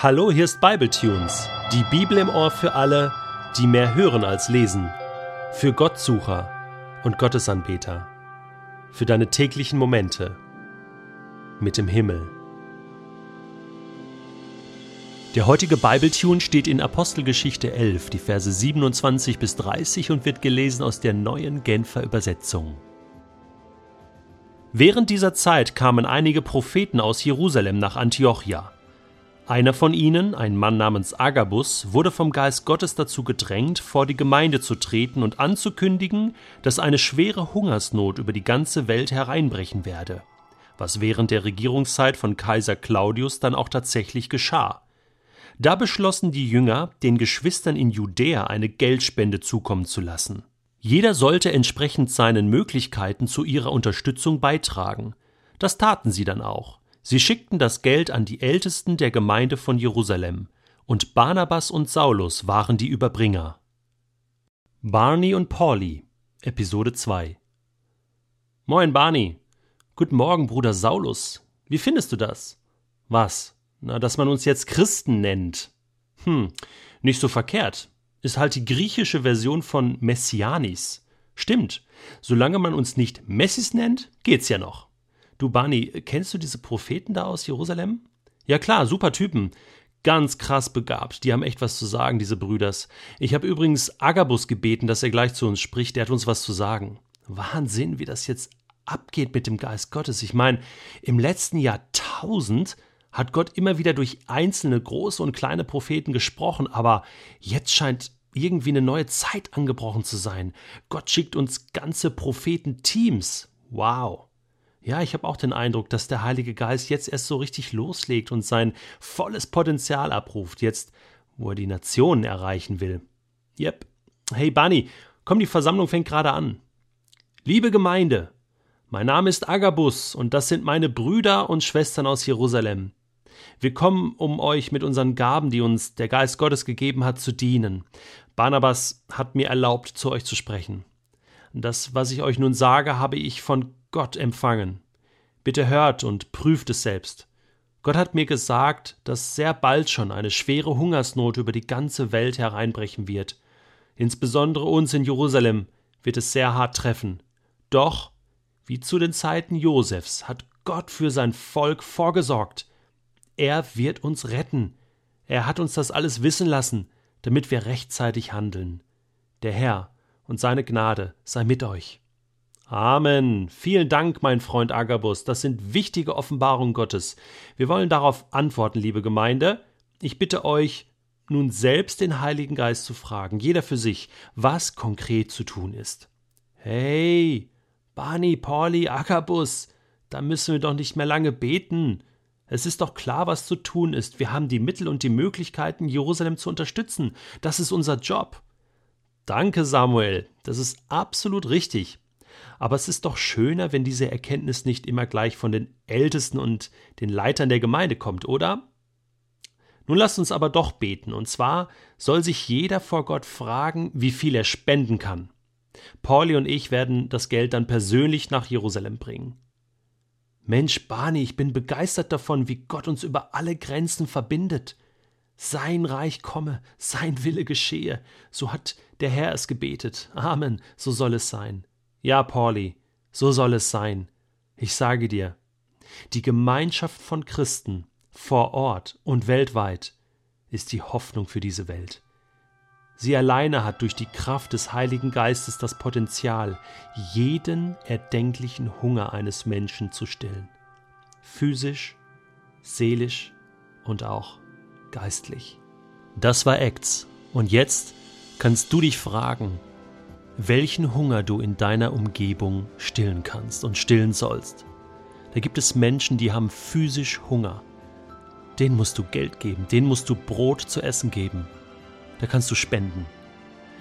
Hallo, hier ist Bibletunes, die Bibel im Ohr für alle, die mehr hören als lesen, für Gottsucher und Gottesanbeter, für deine täglichen Momente mit dem Himmel. Der heutige Bibletune steht in Apostelgeschichte 11, die Verse 27 bis 30 und wird gelesen aus der neuen Genfer Übersetzung. Während dieser Zeit kamen einige Propheten aus Jerusalem nach Antiochia. Einer von ihnen, ein Mann namens Agabus, wurde vom Geist Gottes dazu gedrängt, vor die Gemeinde zu treten und anzukündigen, dass eine schwere Hungersnot über die ganze Welt hereinbrechen werde, was während der Regierungszeit von Kaiser Claudius dann auch tatsächlich geschah. Da beschlossen die Jünger, den Geschwistern in Judäa eine Geldspende zukommen zu lassen. Jeder sollte entsprechend seinen Möglichkeiten zu ihrer Unterstützung beitragen. Das taten sie dann auch. Sie schickten das Geld an die Ältesten der Gemeinde von Jerusalem, und Barnabas und Saulus waren die Überbringer. Barney und Pauli, Episode 2 Moin, Barney. Guten Morgen, Bruder Saulus. Wie findest du das? Was? Na, dass man uns jetzt Christen nennt. Hm, nicht so verkehrt. Ist halt die griechische Version von Messianis. Stimmt. Solange man uns nicht Messis nennt, geht's ja noch. Du, Barney, kennst du diese Propheten da aus Jerusalem? Ja klar, super Typen. Ganz krass begabt. Die haben echt was zu sagen, diese Brüders. Ich habe übrigens Agabus gebeten, dass er gleich zu uns spricht. Der hat uns was zu sagen. Wahnsinn, wie das jetzt abgeht mit dem Geist Gottes. Ich meine, im letzten Jahrtausend hat Gott immer wieder durch einzelne große und kleine Propheten gesprochen, aber jetzt scheint irgendwie eine neue Zeit angebrochen zu sein. Gott schickt uns ganze Prophetenteams. Wow. Ja, ich habe auch den Eindruck, dass der Heilige Geist jetzt erst so richtig loslegt und sein volles Potenzial abruft, jetzt, wo er die Nationen erreichen will. Yep. Hey Bunny, komm, die Versammlung fängt gerade an. Liebe Gemeinde, mein Name ist Agabus und das sind meine Brüder und Schwestern aus Jerusalem. Wir kommen, um euch mit unseren Gaben, die uns der Geist Gottes gegeben hat, zu dienen. Barnabas hat mir erlaubt, zu euch zu sprechen. Das, was ich euch nun sage, habe ich von Gott empfangen. Bitte hört und prüft es selbst. Gott hat mir gesagt, dass sehr bald schon eine schwere Hungersnot über die ganze Welt hereinbrechen wird. Insbesondere uns in Jerusalem wird es sehr hart treffen. Doch, wie zu den Zeiten Josefs, hat Gott für sein Volk vorgesorgt. Er wird uns retten. Er hat uns das alles wissen lassen, damit wir rechtzeitig handeln. Der Herr und seine Gnade sei mit euch. Amen. Vielen Dank, mein Freund Agabus. Das sind wichtige Offenbarungen Gottes. Wir wollen darauf antworten, liebe Gemeinde. Ich bitte euch, nun selbst den Heiligen Geist zu fragen, jeder für sich, was konkret zu tun ist. Hey, Barney, Pauli, Agabus, da müssen wir doch nicht mehr lange beten. Es ist doch klar, was zu tun ist. Wir haben die Mittel und die Möglichkeiten, Jerusalem zu unterstützen. Das ist unser Job. Danke, Samuel. Das ist absolut richtig. Aber es ist doch schöner, wenn diese Erkenntnis nicht immer gleich von den Ältesten und den Leitern der Gemeinde kommt, oder? Nun lasst uns aber doch beten, und zwar soll sich jeder vor Gott fragen, wie viel er spenden kann. Pauli und ich werden das Geld dann persönlich nach Jerusalem bringen. Mensch, Barney, ich bin begeistert davon, wie Gott uns über alle Grenzen verbindet. Sein Reich komme, sein Wille geschehe. So hat der Herr es gebetet. Amen, so soll es sein. Ja, Pauli, so soll es sein. Ich sage dir, die Gemeinschaft von Christen vor Ort und weltweit ist die Hoffnung für diese Welt. Sie alleine hat durch die Kraft des Heiligen Geistes das Potenzial, jeden erdenklichen Hunger eines Menschen zu stillen. Physisch, seelisch und auch geistlich. Das war Acts. Und jetzt kannst du dich fragen, welchen Hunger du in deiner Umgebung stillen kannst und stillen sollst. Da gibt es Menschen, die haben physisch Hunger. Denen musst du Geld geben, denen musst du Brot zu essen geben. Da kannst du spenden.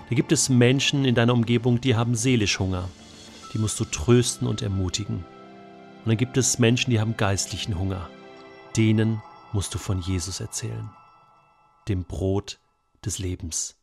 Da gibt es Menschen in deiner Umgebung, die haben seelisch Hunger. Die musst du trösten und ermutigen. Und dann gibt es Menschen, die haben geistlichen Hunger. Denen musst du von Jesus erzählen. Dem Brot des Lebens.